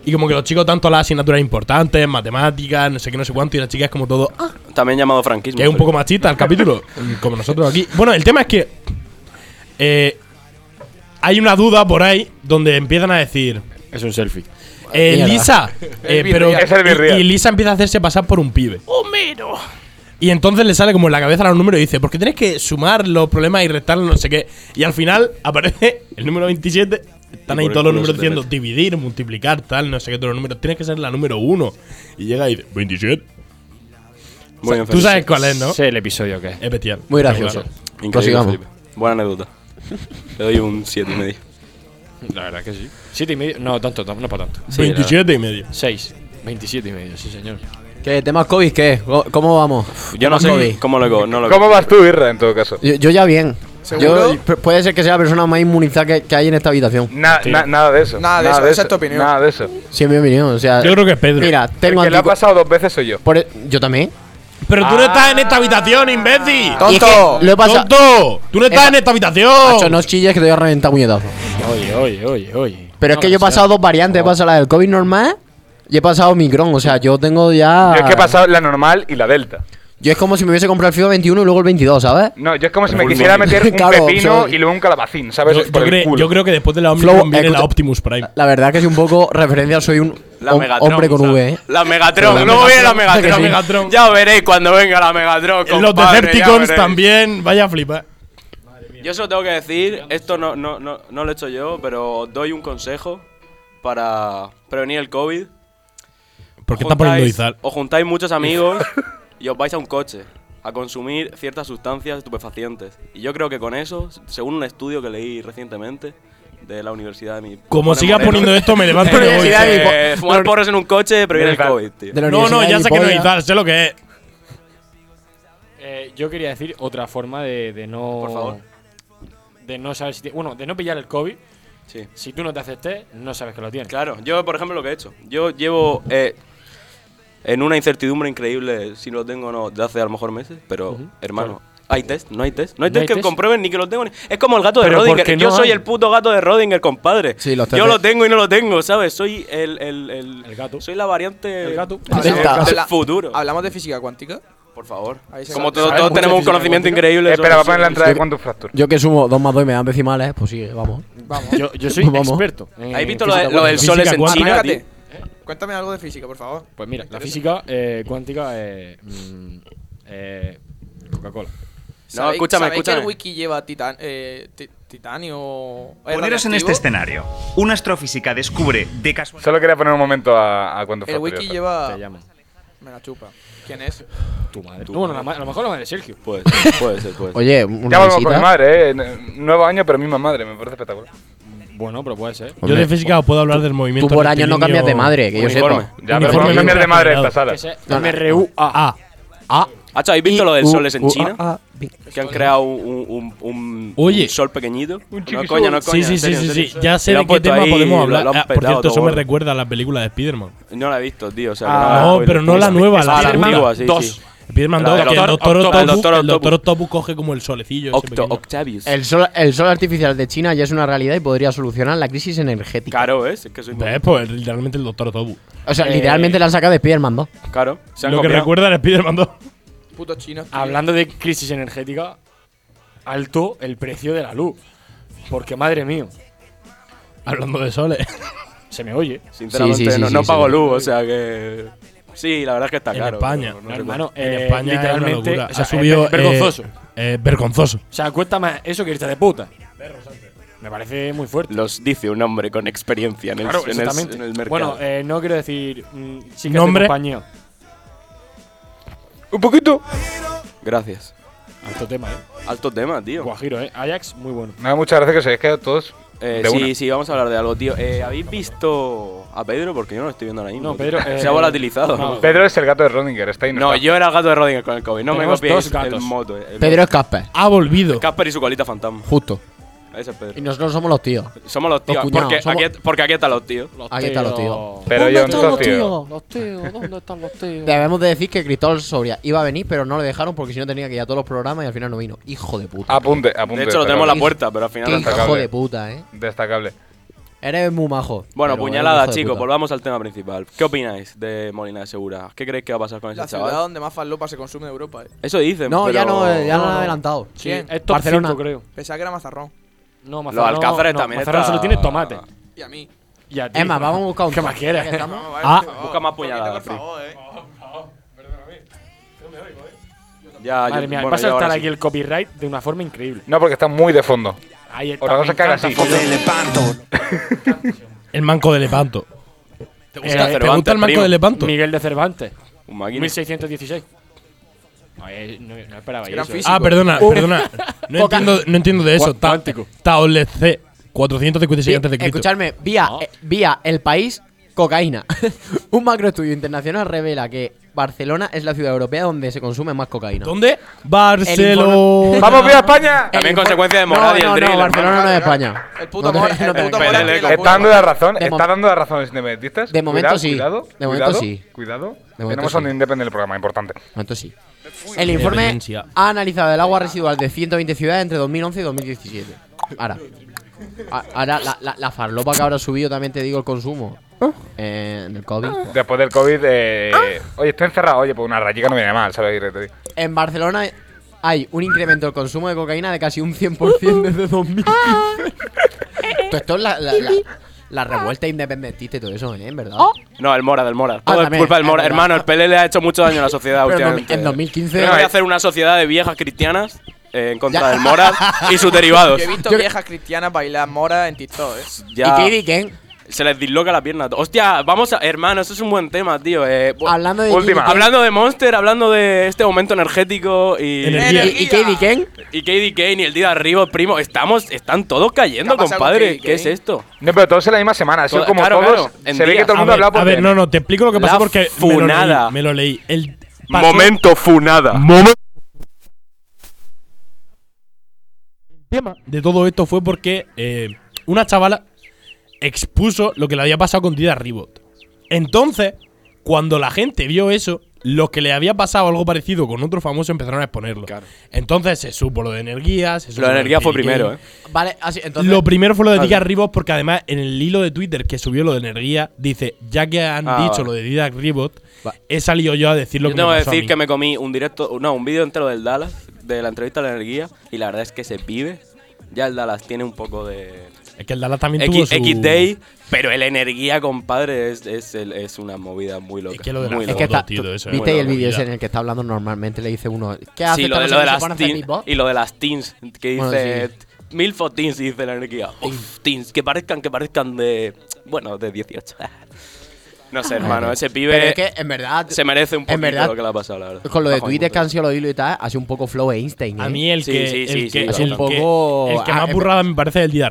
Speaker 7: Y como que los chicos tanto las asignaturas importantes, matemáticas, no sé qué, no sé cuánto, y las chicas como todo. Ah,
Speaker 5: También llamado franquismo.
Speaker 7: que es un poco machista el capítulo, como nosotros aquí. Bueno, el tema es que. Eh, hay una duda por ahí donde empiezan a decir.
Speaker 2: Es un selfie.
Speaker 7: Eh. Lisa, eh, pero
Speaker 6: Virreal.
Speaker 8: Es el Virreal.
Speaker 7: y, y Lisa empieza a hacerse pasar por un pibe. ¡Homero! Y entonces le sale como en la cabeza los números y dice, porque tienes que sumar los problemas y restar no sé qué. Y al final aparece el número 27. Están ahí todos los números diciendo
Speaker 5: mete.
Speaker 7: dividir, multiplicar, tal, no sé qué, todos los números. Tienes que ser la número uno. Y llega y dice, 27.
Speaker 5: Muy bien,
Speaker 7: Tú sabes cuál es, ¿no?
Speaker 2: Sé el episodio que es.
Speaker 7: Es bestial.
Speaker 4: Muy gracioso.
Speaker 5: Increíble. Felipe. Buena anécdota. Le doy un 7 y medio.
Speaker 2: La verdad que sí. Siete y medio. No, tanto, no, no para tanto.
Speaker 5: Sí,
Speaker 7: 27 y medio.
Speaker 2: 6. 27 y medio, sí, señor.
Speaker 4: ¿Qué? ¿Temas COVID qué? ¿Cómo- ¿Cómo vamos?
Speaker 5: Yo no sé
Speaker 4: COVID.
Speaker 5: cómo lo co- no lo
Speaker 8: ¿Cómo vas tú, Irra, en todo caso?
Speaker 4: Yo, yo ya bien.
Speaker 6: ¿Seguro?
Speaker 4: Yo, pu- puede ser que sea la persona más inmunizada que, que hay en esta habitación.
Speaker 8: Na- na- nada de eso.
Speaker 6: Nada de eso, esa es tu opinión.
Speaker 8: Nada de eso.
Speaker 4: Sí, es mi opinión. O sea,
Speaker 7: Yo creo que es Pedro.
Speaker 4: Mira,
Speaker 8: El
Speaker 4: tengo
Speaker 8: que le ha pasado dos veces soy yo.
Speaker 4: por e- Yo también.
Speaker 7: Pero tú no estás en esta habitación, imbécil.
Speaker 4: Y es
Speaker 6: ¡Tonto!
Speaker 4: que lo he pasado.
Speaker 7: ¡Tonto! Tú no estás en esta habitación.
Speaker 4: Macho, no chilles que te voy a reventar puñetazo.
Speaker 2: Oye, oye, oye, oye.
Speaker 4: Pero es que yo he pasado dos variantes. He pasado la del COVID normal y he pasado Omicron. O sea, yo tengo ya.
Speaker 8: Yo es que he pasado la normal y la delta.
Speaker 4: Yo es como si me hubiese comprado el FIFA 21 y luego el 22, ¿sabes?
Speaker 8: No, yo es como si me quisiera meter un
Speaker 4: Claro,
Speaker 8: pepino
Speaker 4: o sea,
Speaker 8: y luego un calabacín, ¿sabes?
Speaker 7: Yo, yo
Speaker 8: Por el
Speaker 7: cre-
Speaker 8: culo.
Speaker 7: yo creo que después de la
Speaker 4: Flow,
Speaker 7: Omnicom viene la
Speaker 4: escucha-
Speaker 7: Optimus Prime.
Speaker 4: La verdad que soy un poco referencia, soy un
Speaker 5: La
Speaker 4: hom-
Speaker 5: Megatron.
Speaker 4: hombre con
Speaker 5: ¿sabes?
Speaker 4: V, ¿eh?
Speaker 5: La Megatron.
Speaker 7: La
Speaker 5: Luego viene la
Speaker 7: Megatron,
Speaker 5: Megatron.
Speaker 7: que sí. Megatron.
Speaker 5: Ya veréis cuando venga la Megatron.
Speaker 7: Los
Speaker 5: compadre, ya
Speaker 7: Decepticons
Speaker 5: veréis.
Speaker 7: también, vaya a flipar.
Speaker 5: Yo solo tengo que decir, esto no, no, no, no lo he hecho yo, pero os doy un consejo para prevenir el COVID.
Speaker 7: ¿Por qué está poniendo Izal?
Speaker 5: Os juntáis muchos amigos y os vais a un coche a consumir ciertas sustancias estupefacientes. Y yo creo que con eso, según un estudio que leí recientemente de la Universidad de mi...
Speaker 7: Como
Speaker 5: Moreno,
Speaker 7: poniendo esto, me levanto
Speaker 4: de mi-
Speaker 5: eh, fumar porros en un coche previene el. COVID, tío.
Speaker 7: No, no, ya
Speaker 4: de
Speaker 7: sé que no es. Izal, sé lo que es.
Speaker 2: Eh, yo quería decir otra forma de, de no.
Speaker 5: Por favor.
Speaker 2: De no saber si. Bueno, de no pillar el COVID.
Speaker 5: Sí.
Speaker 2: Si tú no te haces test, no sabes que lo tienes.
Speaker 5: Claro, yo por ejemplo lo que he hecho. Yo llevo... eh, en una incertidumbre increíble si lo tengo o no de hace a lo mejor meses, pero hermano, hay test, no hay test, no hay
Speaker 2: No
Speaker 5: test
Speaker 2: hay
Speaker 5: que
Speaker 2: test.
Speaker 5: comprueben ni que lo tengo ni... Es como el gato de Rodinger,
Speaker 2: porque
Speaker 5: yo
Speaker 2: no
Speaker 5: soy
Speaker 2: hay.
Speaker 5: el puto gato de Rodinger, compadre.
Speaker 4: Sí, los
Speaker 5: yo lo tengo y no lo tengo, ¿sabes? Soy el el, el,
Speaker 2: El gato.
Speaker 5: Soy la variante
Speaker 2: El gato.
Speaker 5: del futuro.
Speaker 6: Hablamos de física cuántica.
Speaker 5: Por favor.
Speaker 6: Ahí se
Speaker 5: Como todos, tenemos un conocimiento increíble.
Speaker 8: Espera,
Speaker 5: sobre-
Speaker 8: va a poner la entrada de
Speaker 4: Yo-
Speaker 8: Quantum Fracture.
Speaker 4: Yo que sumo dos más dos y me dan decimales, pues sí, vamos.
Speaker 6: Vamos.
Speaker 2: Yo, yo soy
Speaker 4: Vamos.
Speaker 2: experto.
Speaker 5: ¿Has visto lo,
Speaker 2: física
Speaker 5: de- lo del
Speaker 2: cuántica.
Speaker 5: sol es en. China.
Speaker 6: Cuéntame algo de física, por favor.
Speaker 2: Pues mira, la física eh, cuántica eh, mm, eh, Coca-Cola.
Speaker 5: No, escúchame,
Speaker 6: ¿sabéis que
Speaker 5: escúchame.
Speaker 6: el wiki lleva titan- eh, ti- titanio? ¿Es
Speaker 9: Poneros en este escenario. Una astrofísica descubre de casualidad.
Speaker 8: Solo quería poner un momento a, a Quantum
Speaker 6: El wiki lleva.
Speaker 2: Te llaman.
Speaker 6: Me la chupa. ¿Quién es?
Speaker 2: Tu madre. No, bueno, la ma- a lo mejor la madre de Sergio.
Speaker 5: Puede ser, puede ser, puede ser.
Speaker 4: Oye, una
Speaker 8: Ya volvemos con
Speaker 4: visita.
Speaker 8: mi madre, ¿eh? N- Nuevo año, pero misma madre, me parece espectacular.
Speaker 2: Bueno, pero puede ser.
Speaker 7: Yo de física os puedo hablar del movimiento.
Speaker 4: Tú por años no cambias de madre, que yo
Speaker 5: Uniforme.
Speaker 4: sepa.
Speaker 8: Ya, pero no cambiar de madre en esta sala.
Speaker 2: MRU A.
Speaker 5: Hacho, ¿habéis visto lo del sol es en China? Que han creado un, un, un,
Speaker 7: Oye.
Speaker 5: un sol pequeñito.
Speaker 8: Un
Speaker 5: no coña, no coña.
Speaker 7: sí, sí,
Speaker 5: serio,
Speaker 7: sí, sí. Ya sé
Speaker 5: lo
Speaker 7: de qué tema podemos hablar. Ah, por cierto, eso me recuerda a la película de Spider-Man.
Speaker 5: No la he visto, tío. O sea, que
Speaker 2: Ah,
Speaker 5: no,
Speaker 7: No, pero no la nueva, la
Speaker 5: la
Speaker 7: antigua.
Speaker 2: Dos.
Speaker 7: Spider-Man
Speaker 5: La
Speaker 7: 2,
Speaker 5: del
Speaker 7: que el
Speaker 5: Doctor Octopus. El
Speaker 7: Octopus,
Speaker 5: Doctor
Speaker 7: el Doctor
Speaker 5: Octopus.
Speaker 7: Octopus coge como el solecillo
Speaker 5: Octo. Octavius.
Speaker 4: El sol, el sol artificial de China ya es una realidad y podría solucionar la crisis energética.
Speaker 5: Caro, ¿eh? Es que soy
Speaker 7: ¿Ves? Pues literalmente el Doctor Octopus.
Speaker 4: O sea,
Speaker 2: Eh,
Speaker 4: literalmente la han sacado de Spider-Man 2.
Speaker 5: Claro. Se han
Speaker 7: Lo que recuerda al Spider-Man 2.
Speaker 6: Puto chino.
Speaker 2: Hablando de crisis energética, alto el precio de la luz. Porque madre mía,
Speaker 7: Hablando de soles.
Speaker 2: se me oye.
Speaker 5: Sinceramente,
Speaker 4: Sí, sí, sí,
Speaker 5: no,
Speaker 4: sí,
Speaker 5: no
Speaker 4: sí,
Speaker 5: pago luz, o sea que. Sí, la verdad es que está
Speaker 7: En
Speaker 5: caro.
Speaker 7: España.
Speaker 2: No, hermano,
Speaker 7: En
Speaker 2: eh,
Speaker 7: España
Speaker 2: literalmente
Speaker 7: es una
Speaker 2: o sea,
Speaker 7: ha subido.
Speaker 2: es vergonzoso.
Speaker 7: eh, eh, vergonzoso.
Speaker 2: O sea, cuesta más eso que irte de puta. Me parece muy fuerte.
Speaker 5: Los dice un hombre con experiencia en el,
Speaker 2: Claro,
Speaker 5: en el,
Speaker 2: exactamente.
Speaker 5: en el mercado.
Speaker 2: bueno, eh, no quiero decir mm, sí que
Speaker 7: Nombre.
Speaker 2: es de compañía.
Speaker 8: Un poquito.
Speaker 5: Gracias.
Speaker 2: Alto tema, eh.
Speaker 5: Alto tema, tío.
Speaker 2: Guajiro, eh. Ajax, muy bueno.
Speaker 8: Nada, muchas gracias que os hayáis quedado todos.
Speaker 5: Eh, sí,
Speaker 8: una.
Speaker 5: sí, vamos a hablar de algo, tío. Eh, ¿Habéis visto a Pedro? Porque yo no lo estoy viendo ahora mismo.
Speaker 2: No. Pedro, eh,
Speaker 5: Se ha volatilizado.
Speaker 2: no.
Speaker 8: Pedro es el gato de Rodinger, está ahí.
Speaker 5: No,
Speaker 8: está.
Speaker 5: yo era el gato de Rodinger con el COVID. No me copiéis
Speaker 2: dos gatos.
Speaker 5: el moto. eh, el
Speaker 4: Pedro es. Casper,
Speaker 7: Ha volvido.
Speaker 5: Casper y su colita fantasma.
Speaker 4: justo.
Speaker 5: Ese es Pedro.
Speaker 4: Y nosotros somos los tíos.
Speaker 5: Somos los tíos.
Speaker 4: Los cuñados,
Speaker 5: porque,
Speaker 4: somos-
Speaker 5: aquí, porque aquí están los tíos.
Speaker 4: Aquí están los tíos.
Speaker 8: Pero yo no tío.
Speaker 2: Los tíos, ¿dónde están los tíos?
Speaker 4: Debemos de decir que Cristóbal Soria iba a venir, pero no le dejaron porque si no tenía que ir a todos los programas y al final no vino. Hijo de puta.
Speaker 8: Apunte, apunte.
Speaker 5: De hecho, lo tenemos en la puerta, pero al final
Speaker 4: Qué
Speaker 5: no
Speaker 4: hijo de puta, eh.
Speaker 8: Destacable.
Speaker 4: Eres muy majo.
Speaker 5: Bueno, puñalada, chicos. Volvamos al tema principal. ¿Qué opináis de Molina de Segura? ¿Qué creéis que va a pasar con ese
Speaker 6: La ciudad
Speaker 5: chaval?
Speaker 6: donde más falopa se consume de Europa, eh.
Speaker 5: Eso dicen.
Speaker 4: No, ya
Speaker 5: pero-
Speaker 4: no, eh, ya lo
Speaker 2: No,
Speaker 4: han
Speaker 2: no.
Speaker 4: adelantado.
Speaker 2: Es top
Speaker 4: Barcelona.
Speaker 2: 5, creo.
Speaker 6: Pensaba que era mazarrón.
Speaker 2: No,
Speaker 5: Los
Speaker 2: Mazarrón,
Speaker 5: Alcázares
Speaker 2: no,
Speaker 5: también
Speaker 2: Mazarrón
Speaker 5: está-
Speaker 2: solo tiene tomate.
Speaker 6: Y a mí.
Speaker 2: Y a ti.
Speaker 4: Es más, vamos a buscar un
Speaker 2: ¿Qué más quieres?
Speaker 7: Ah.
Speaker 6: por favor.
Speaker 5: Busca más
Speaker 6: Un poquito,
Speaker 5: puñalada,
Speaker 6: por favor, eh.
Speaker 5: Ya,
Speaker 2: Madre
Speaker 5: yo-
Speaker 2: mía,
Speaker 5: bueno,
Speaker 2: vas a saltar
Speaker 5: sí.
Speaker 2: aquí el copyright de una forma increíble.
Speaker 8: No, porque está muy de fondo.
Speaker 2: Ahí está.
Speaker 8: Otra cosa es que haga así.
Speaker 2: fondo.
Speaker 7: El manco de Lepanto. ¿Te gusta,
Speaker 2: Eh,
Speaker 7: ¿te gusta el manco
Speaker 5: primo.
Speaker 7: de Lepanto?
Speaker 2: Miguel de Cervantes.
Speaker 5: Un máquina.
Speaker 2: 1616. No, eh, no, no esperaba
Speaker 6: Eran
Speaker 2: eso.
Speaker 6: físicos.
Speaker 7: Ah, perdona, perdona. No
Speaker 4: Poca-
Speaker 7: entiendo, no entiendo de eso.
Speaker 2: Cuántico.
Speaker 7: Taolet C. 456 antes de Cristo.
Speaker 4: Escuchadme, vía,
Speaker 2: No.
Speaker 4: eh, vía el país, cocaína. un macroestudio internacional revela que Barcelona es la ciudad europea donde se consume más cocaína.
Speaker 7: ¿Dónde? Barcelona.
Speaker 8: ¡Vamos, viva España!
Speaker 5: También consecuencia de
Speaker 4: no,
Speaker 5: Morad y el
Speaker 4: no,
Speaker 5: drill,
Speaker 4: No, Barcelona no es España.
Speaker 6: El puto
Speaker 8: Está dando la razón,
Speaker 4: De
Speaker 8: está dando la razón independentistas.
Speaker 4: De momento
Speaker 8: Cuidado,
Speaker 4: sí.
Speaker 8: Cuidado,
Speaker 4: De momento
Speaker 8: cuidado,
Speaker 4: sí.
Speaker 8: Cuidado.
Speaker 4: momento
Speaker 8: Tenemos
Speaker 4: sí.
Speaker 8: un independent del programa, importante.
Speaker 4: Entonces sí. El informe ha analizado el agua residual de 120 ciudades entre 2011 y 2017. Ahora, ahora la, la, la farlopa que habrá subido también te digo el consumo en el COVID.
Speaker 8: Después del COVID, eh, oye, estoy encerrado. Oye, pues una rayica no viene mal, ¿sabes?
Speaker 4: En Barcelona hay un incremento del consumo de cocaína de casi un 100% desde 2015. todo esto es la, la, la, la revuelta independentista y todo eso, ¿eh? En verdad.
Speaker 5: No, el Mora, del Mora. Todo es
Speaker 4: también,
Speaker 5: culpa del
Speaker 4: es
Speaker 5: Mora.
Speaker 4: verdad.
Speaker 5: Hermano, el PLL ha hecho mucho daño a la sociedad
Speaker 4: Pero en
Speaker 5: últimamente.
Speaker 4: en 2015
Speaker 5: Creo que voy a hacer una sociedad de viejas cristianas eh, en contra
Speaker 4: Ya.
Speaker 5: del Mora y sus derivados.
Speaker 6: Yo he visto
Speaker 4: Yo-
Speaker 6: viejas cristianas bailar mora en TikTok, eh.
Speaker 5: Ya
Speaker 4: ¿Y qué Dicken?
Speaker 5: Se les disloca la pierna. Hostia, vamos a. Hermano, eso es un buen tema, tío. Eh,
Speaker 4: Hablando de
Speaker 8: Última.
Speaker 5: Hablando de Monster, hablando de este momento energético y.
Speaker 7: Energía.
Speaker 4: ¿Y, y Katie Ken?
Speaker 5: Y KD Kane y el día de arriba, primo. Estamos. Están todos cayendo,
Speaker 6: ¿Qué ha pasado con
Speaker 5: compadre.
Speaker 6: Katie
Speaker 5: ¿Qué es
Speaker 6: Kane?
Speaker 5: esto?
Speaker 8: No, pero todos en la misma semana. Ha sido
Speaker 5: Todo-
Speaker 8: como
Speaker 5: claro,
Speaker 8: todos.
Speaker 5: claro, en
Speaker 8: se ve que todo el
Speaker 7: A
Speaker 8: mundo
Speaker 7: ver,
Speaker 8: ha hablado por
Speaker 7: a ver, no, no, te explico lo que pasó
Speaker 5: La
Speaker 7: porque me lo,
Speaker 5: funada.
Speaker 7: leí, me lo leí. El pasó-
Speaker 5: Momento funada.
Speaker 7: tema de todo esto fue porque eh, una chavala expuso lo que le había pasado con Dida Ribot. Entonces, Cuando la gente vio eso, lo que le había pasado algo parecido con otro famoso empezaron a exponerlo.
Speaker 2: Claro.
Speaker 7: Entonces se supo lo de energía. Se supo
Speaker 5: Lo de energía fue primero, ¿eh?
Speaker 4: Vale, así, entonces.
Speaker 7: Lo primero fue lo de
Speaker 5: Vale.
Speaker 7: Didac Ribot, porque además en el hilo de Twitter que subió lo de energía, dice: Ya que han
Speaker 5: Ah,
Speaker 7: dicho
Speaker 5: vale.
Speaker 7: lo de Didac Ribot,
Speaker 4: Va.
Speaker 7: he salido yo a decir lo
Speaker 5: Yo
Speaker 7: que
Speaker 5: tengo
Speaker 7: me
Speaker 5: que
Speaker 7: pasó a
Speaker 5: decir
Speaker 7: mí".
Speaker 5: que me comí un directo, no, un vídeo entero del Dallas, de la entrevista a la energía, y la verdad es que se pibe. Ya el Dallas tiene un poco de
Speaker 7: Es que el Dallas también tuvo
Speaker 5: X,
Speaker 7: su.
Speaker 5: X-Day, pero el energía, compadre, es, es, es una movida muy loca.
Speaker 7: Es que lo de la
Speaker 5: muy
Speaker 7: foto,
Speaker 4: Es que está.
Speaker 7: tío, eso es
Speaker 4: ¿Viste el vídeo ese en el que está hablando normalmente? Le dice uno. ¿Qué hace
Speaker 5: Sí, lo de, lo de
Speaker 4: ¿Se
Speaker 5: las teens, y lo de las teens, que
Speaker 4: Bueno,
Speaker 5: dice
Speaker 4: sí.
Speaker 5: Milfo teens, dice la energía. Uf, teens, que parezcan, que parezcan de, bueno, de 18. no sé, hermano, ese pibe
Speaker 4: Pero es que, en verdad.
Speaker 5: se merece un
Speaker 4: verdad,
Speaker 5: lo que le ha pasado, la verdad.
Speaker 4: Con lo de Twitter que han sido los hilos y tal, ha sido un poco flow Einstein. ¿eh?
Speaker 7: A mí el
Speaker 5: Sí,
Speaker 7: que.
Speaker 5: sí,
Speaker 7: el
Speaker 5: sí,
Speaker 7: que,
Speaker 5: sí,
Speaker 7: el
Speaker 4: es un poco-
Speaker 7: el que más burrada me parece el día de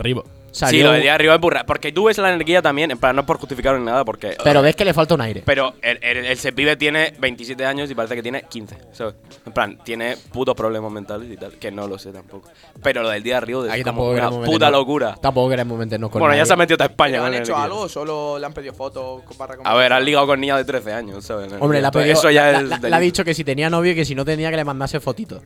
Speaker 5: Sí, lo de día arriba es burra. Porque tú ves la energía también, en plan, no es por justificar ni nada, porque.
Speaker 4: Pero ves que le falta un aire.
Speaker 5: Pero el, el, el pibe tiene 27 años y parece que tiene 15. ¿sabes? En plan, tiene putos problemas mentales y tal, que no lo sé tampoco. Pero lo del día de arriba es
Speaker 4: Aquí
Speaker 5: como
Speaker 4: tampoco
Speaker 5: una puta locura.
Speaker 4: Tampoco queremos meternos con
Speaker 5: Bueno, ya se ha metido a España.
Speaker 6: ¿Pero
Speaker 5: con
Speaker 6: han
Speaker 5: la
Speaker 6: hecho
Speaker 5: energía.
Speaker 6: algo o solo le han pedido fotos para
Speaker 5: A ver, han ligado con niñas de 13 años, ¿sabes?
Speaker 4: Hombre, le ha,
Speaker 5: Entonces,
Speaker 4: pedido-
Speaker 5: Eso ya
Speaker 4: la-
Speaker 5: es.
Speaker 4: la- le ha dicho que si tenía novio y que si no tenía que le mandase fotitos.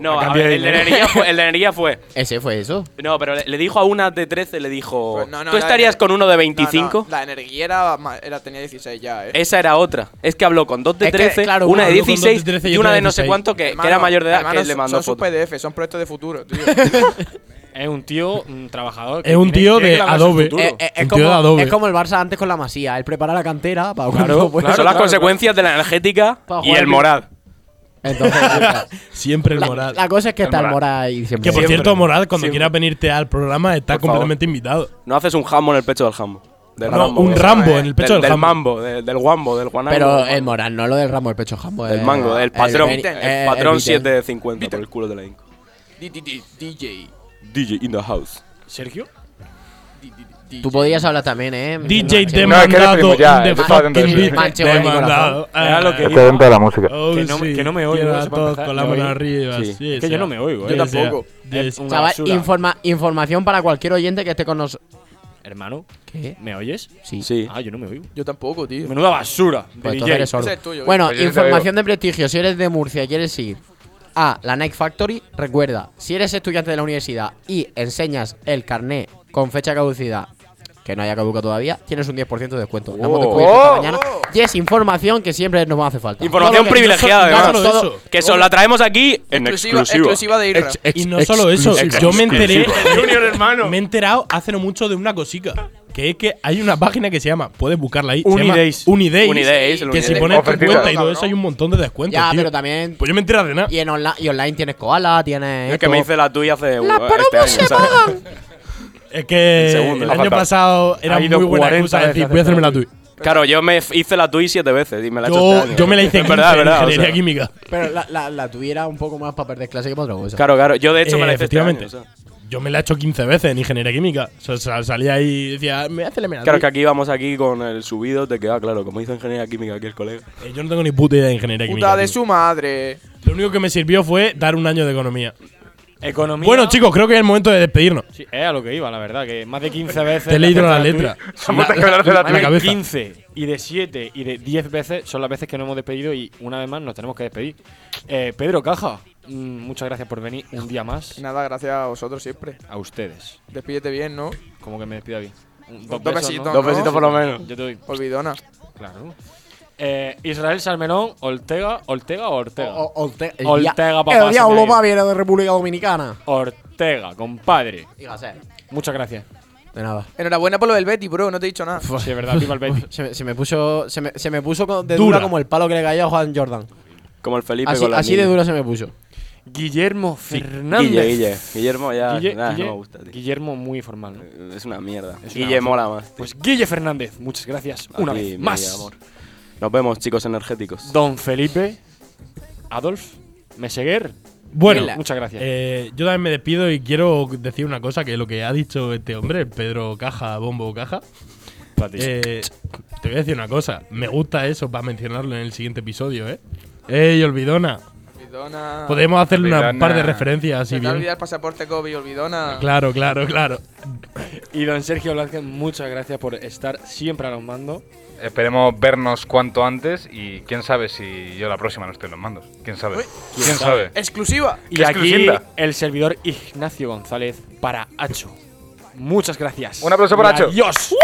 Speaker 5: No,
Speaker 2: A
Speaker 5: a
Speaker 2: cambio
Speaker 5: ver,
Speaker 2: de
Speaker 5: el de energía fue. El de energía fue
Speaker 4: Ese fue eso.
Speaker 5: no, pero le, le dijo a una de 13, le dijo.
Speaker 6: Pues no, no,
Speaker 5: ¿Tú estarías
Speaker 6: ener-
Speaker 5: con uno de
Speaker 6: No,
Speaker 5: 25?
Speaker 6: no, la energía era, era- tenía 16 ya, ¿eh?
Speaker 5: Esa era otra. Es que habló con dos de
Speaker 4: Es que,
Speaker 5: 13,
Speaker 4: claro,
Speaker 5: una de
Speaker 7: habló con dos de
Speaker 5: 16
Speaker 7: 13
Speaker 5: y una de no sé
Speaker 7: 16.
Speaker 5: cuánto que, que
Speaker 6: Hermano,
Speaker 5: era mayor de edad
Speaker 6: hermano,
Speaker 5: que le
Speaker 6: son-
Speaker 5: mandó
Speaker 6: Son sus. PDF, son proyectos de futuro, tío.
Speaker 2: Es un tío un trabajador. que
Speaker 7: Es un tío
Speaker 2: tiene
Speaker 7: de
Speaker 2: que
Speaker 7: Adobe.
Speaker 4: Eh, eh, es,
Speaker 7: Un tío de
Speaker 4: como,
Speaker 7: Adobe.
Speaker 4: es como el Barça antes con la Masía. Él prepara la cantera para
Speaker 2: Claro, claro.
Speaker 5: Son las consecuencias de la energética y el
Speaker 4: bien.
Speaker 5: Morad.
Speaker 4: Entonces,
Speaker 7: Siempre el
Speaker 4: la,
Speaker 7: moral.
Speaker 4: la cosa es que está el
Speaker 8: Morad.
Speaker 4: Mora ahí siempre.
Speaker 7: que por
Speaker 5: Siempre.
Speaker 7: cierto, Moral, cuando
Speaker 5: Siempre.
Speaker 7: quieras venirte al programa, está
Speaker 5: Por
Speaker 7: completamente invitado.
Speaker 5: No haces un jambo en el pecho del jambo. Del
Speaker 7: No,
Speaker 5: Rambo,
Speaker 7: un Rambo en el pecho del,
Speaker 5: del,
Speaker 7: jambo.
Speaker 5: mambo, del, del guambo, del guanango.
Speaker 4: Pero el. Moral, no lo del ramo del pecho jambo.
Speaker 5: Del
Speaker 4: eh,
Speaker 5: mango, del patrón. El,
Speaker 4: eh,
Speaker 5: patrón
Speaker 4: Beatle.
Speaker 5: 750 por el culo de la Inco.
Speaker 6: DJ.
Speaker 5: DJ in the house.
Speaker 2: Sergio.
Speaker 4: Tú podías hablar también, ¿eh?
Speaker 7: DJ
Speaker 4: Sí.
Speaker 8: No, es que
Speaker 7: demandado
Speaker 8: de
Speaker 7: fucking Demandado.
Speaker 2: Era lo que iba.
Speaker 8: dentro de la música.
Speaker 7: oh,
Speaker 2: Que no que no me oigo,
Speaker 7: todos con la
Speaker 2: ¿Me
Speaker 7: mano arriba.
Speaker 5: Sí.
Speaker 7: sí,
Speaker 2: Es que yo no me oigo,
Speaker 6: Yo
Speaker 2: eh.
Speaker 6: Tampoco.
Speaker 7: sí.
Speaker 2: Es una
Speaker 4: Chaval, informa- información para cualquier oyente que esté con nosotros.
Speaker 2: Hermano,
Speaker 4: ¿Qué?
Speaker 2: ¿me oyes?
Speaker 4: Sí.
Speaker 5: Sí.
Speaker 2: Ah, yo no me oigo.
Speaker 6: Yo tampoco, tío.
Speaker 2: Menuda basura. de
Speaker 4: Pues
Speaker 2: DJ.
Speaker 6: Ese es tuyo,
Speaker 4: Bueno,
Speaker 8: Pues
Speaker 4: información de prestigio. Si eres de Murcia y quieres ir a la Nike Factory, recuerda, si eres estudiante de la universidad y enseñas el carné con fecha caducidad que no haya caducado todavía, tienes un 10% de descuento. Lo hemos
Speaker 5: Oh.
Speaker 4: descubierto esta
Speaker 6: Oh.
Speaker 4: mañana. Y es información que siempre nos va a hacer falta.
Speaker 5: Información
Speaker 4: que-
Speaker 5: privilegiada,
Speaker 4: no
Speaker 5: además.
Speaker 4: solo- todo-
Speaker 7: eso.
Speaker 5: Que eso la traemos aquí en
Speaker 6: Exclusiva,
Speaker 5: exclusiva.
Speaker 6: de Irra.
Speaker 4: Ex- ex-
Speaker 7: Y no solo eso, yo me enteré.
Speaker 5: Junior, hermano.
Speaker 7: Me he enterado hace no mucho de una cosica. Que es que hay una página que se llama, puedes buscarla ahí.
Speaker 2: Unidays.
Speaker 7: Se llama Unidays.
Speaker 5: Unidays,
Speaker 7: que si
Speaker 5: Unidays.
Speaker 7: pones tu cuenta y todo eso hay un montón de descuentos.
Speaker 4: Ya,
Speaker 7: tío.
Speaker 4: pero también.
Speaker 7: Pues yo me entero de nada.
Speaker 4: Y en, onla- y online tienes Koala, tienes.
Speaker 5: Es que
Speaker 4: esto.
Speaker 5: me hice la tuya hace uh, este año, ¿sabes?
Speaker 7: Es que
Speaker 5: El segundo,
Speaker 7: el
Speaker 5: ha
Speaker 7: año
Speaker 5: faltado.
Speaker 7: pasado era muy buena
Speaker 2: 40
Speaker 7: excusa de decir, voy a hacerme la tuya.
Speaker 5: Claro, yo me hice la tuya siete veces y me la he hecho
Speaker 7: Yo,
Speaker 5: este año.
Speaker 7: yo me la hice
Speaker 5: Es
Speaker 7: 15
Speaker 5: verdad,
Speaker 7: en
Speaker 5: o
Speaker 7: ingeniería
Speaker 5: sea.
Speaker 7: química.
Speaker 4: Pero la, la, la tuya era un poco más para perder clase que para otra cosa.
Speaker 5: Claro, claro. Yo de hecho
Speaker 7: Eh,
Speaker 5: me la hice este año.
Speaker 7: efectivamente.
Speaker 5: o sea.
Speaker 7: Yo me la he hecho 15 veces en ingeniería química. O sea, sal- salía ahí y decía, me hace la
Speaker 5: Claro que
Speaker 7: tuya".
Speaker 5: aquí vamos aquí con el subido de que, ah, claro, como hizo ingeniería química aquí el colega.
Speaker 7: Eh, Yo no tengo ni puta idea de ingeniería química.
Speaker 6: Puta de
Speaker 7: tío.
Speaker 6: su madre.
Speaker 7: Lo único que me sirvió fue dar un año de economía.
Speaker 2: Economía.
Speaker 7: Bueno, chicos, creo que es el momento de despedirnos.
Speaker 2: Sí, es a lo que iba, la verdad. Que más de 15 veces.
Speaker 7: Te he leído la letra.
Speaker 8: Vamos a hablar de la
Speaker 7: la cabeza.
Speaker 2: 15 y de 7 y de 10 veces son las veces que nos hemos despedido y una vez más nos tenemos que despedir. Eh, Pedro Caja, mm, muchas gracias por venir un día más
Speaker 6: Nada, gracias a vosotros siempre.
Speaker 2: a ustedes.
Speaker 6: Despídete bien, ¿no?
Speaker 2: Como que me despida bien.
Speaker 6: Dos besitos,
Speaker 2: ¿no?
Speaker 5: Dos
Speaker 6: ¿no?
Speaker 5: besitos por lo menos.
Speaker 2: Yo te doy.
Speaker 6: Olvidona.
Speaker 2: Claro. Eh, Israel Salmerón, Ortega, Ortega o Ortega.
Speaker 4: O- o- el
Speaker 2: Ortega,
Speaker 4: dia-
Speaker 2: papá,
Speaker 4: El diablo va viene de República Dominicana.
Speaker 2: Ortega, compadre.
Speaker 4: Dígase.
Speaker 2: Muchas gracias.
Speaker 4: De nada.
Speaker 6: Enhorabuena por lo del Betty, bro. No te he dicho nada.
Speaker 2: Sí, es verdad, viva el Betis.
Speaker 4: Se me, se me puso, se me, se me puso de
Speaker 7: Dura.
Speaker 4: dura como el palo que le cayó a Juan Jordan.
Speaker 5: Como el Felipe
Speaker 4: Así,
Speaker 5: con la
Speaker 4: así de dura se me puso.
Speaker 2: Guillermo Fernández.
Speaker 5: Guille, Guille. Guillermo ya
Speaker 2: Guille-
Speaker 5: nah,
Speaker 2: Guille-
Speaker 5: no me gusta, tío.
Speaker 2: Guillermo muy formal. ¿no?
Speaker 5: Es una mierda.
Speaker 2: Es
Speaker 5: Guille mola más. tío.
Speaker 2: Pues Guille Fernández, muchas gracias. Una vez más.
Speaker 5: amor. Nos vemos, chicos energéticos.
Speaker 2: Don Felipe, Adolf, Meseguer.
Speaker 7: Bueno,
Speaker 2: Mila. muchas gracias.
Speaker 7: Eh, yo también me despido y quiero decir una cosa, que lo que ha dicho este hombre, Pedro Caja, Bombo Caja, eh, te voy a decir una cosa, me gusta eso para mencionarlo en el siguiente episodio, ¿eh? ¡Ey, Olvidona!
Speaker 6: Olvidona.
Speaker 7: Podemos hacerle una
Speaker 8: Olvidona.
Speaker 7: par de referencias bien.
Speaker 6: olvidado el pasaporte COVID, olvidona.
Speaker 7: Claro, claro, claro.
Speaker 2: Y don Sergio Blázquez, muchas gracias por estar siempre a los mandos.
Speaker 8: Esperemos vernos cuanto antes y quién sabe si yo la próxima no estoy en los mandos. ¿Quién sabe? ¿Quién sabe?
Speaker 6: Exclusiva.
Speaker 2: Y aquí
Speaker 8: exclusiva.
Speaker 2: el servidor Ignacio González para Hacho. Muchas gracias.
Speaker 8: Un aplauso para Hacho.
Speaker 2: Adiós.